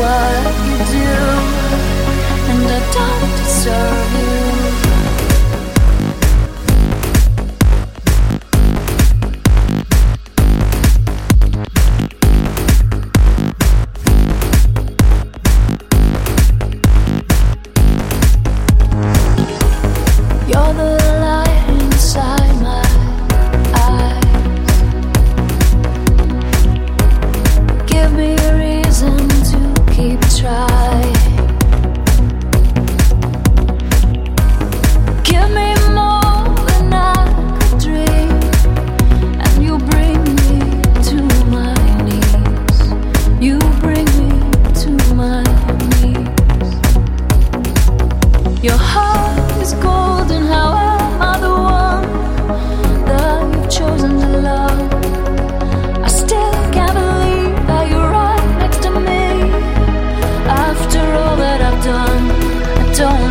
what you do, and I don't deserve you.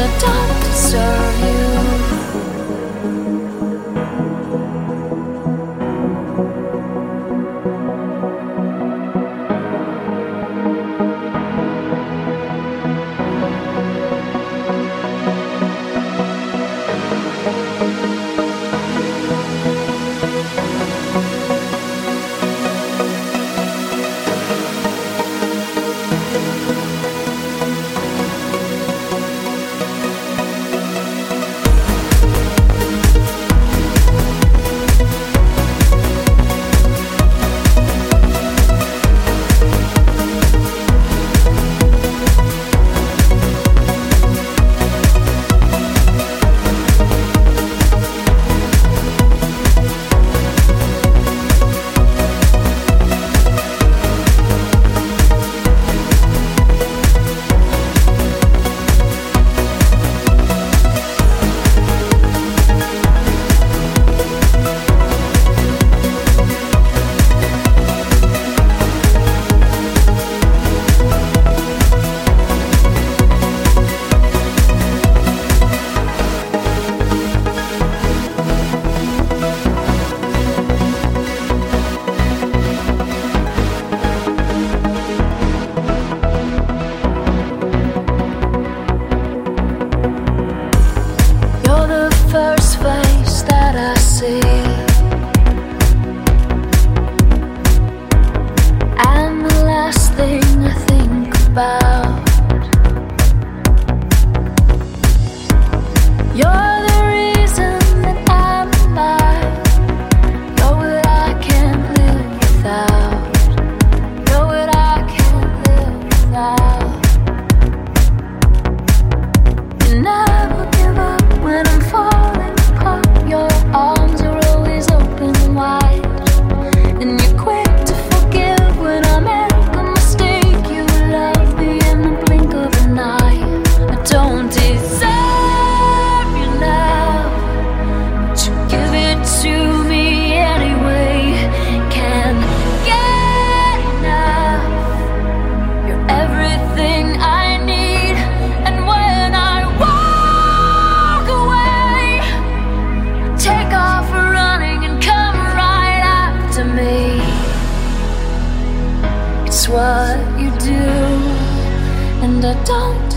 and I don't deserve you. 当。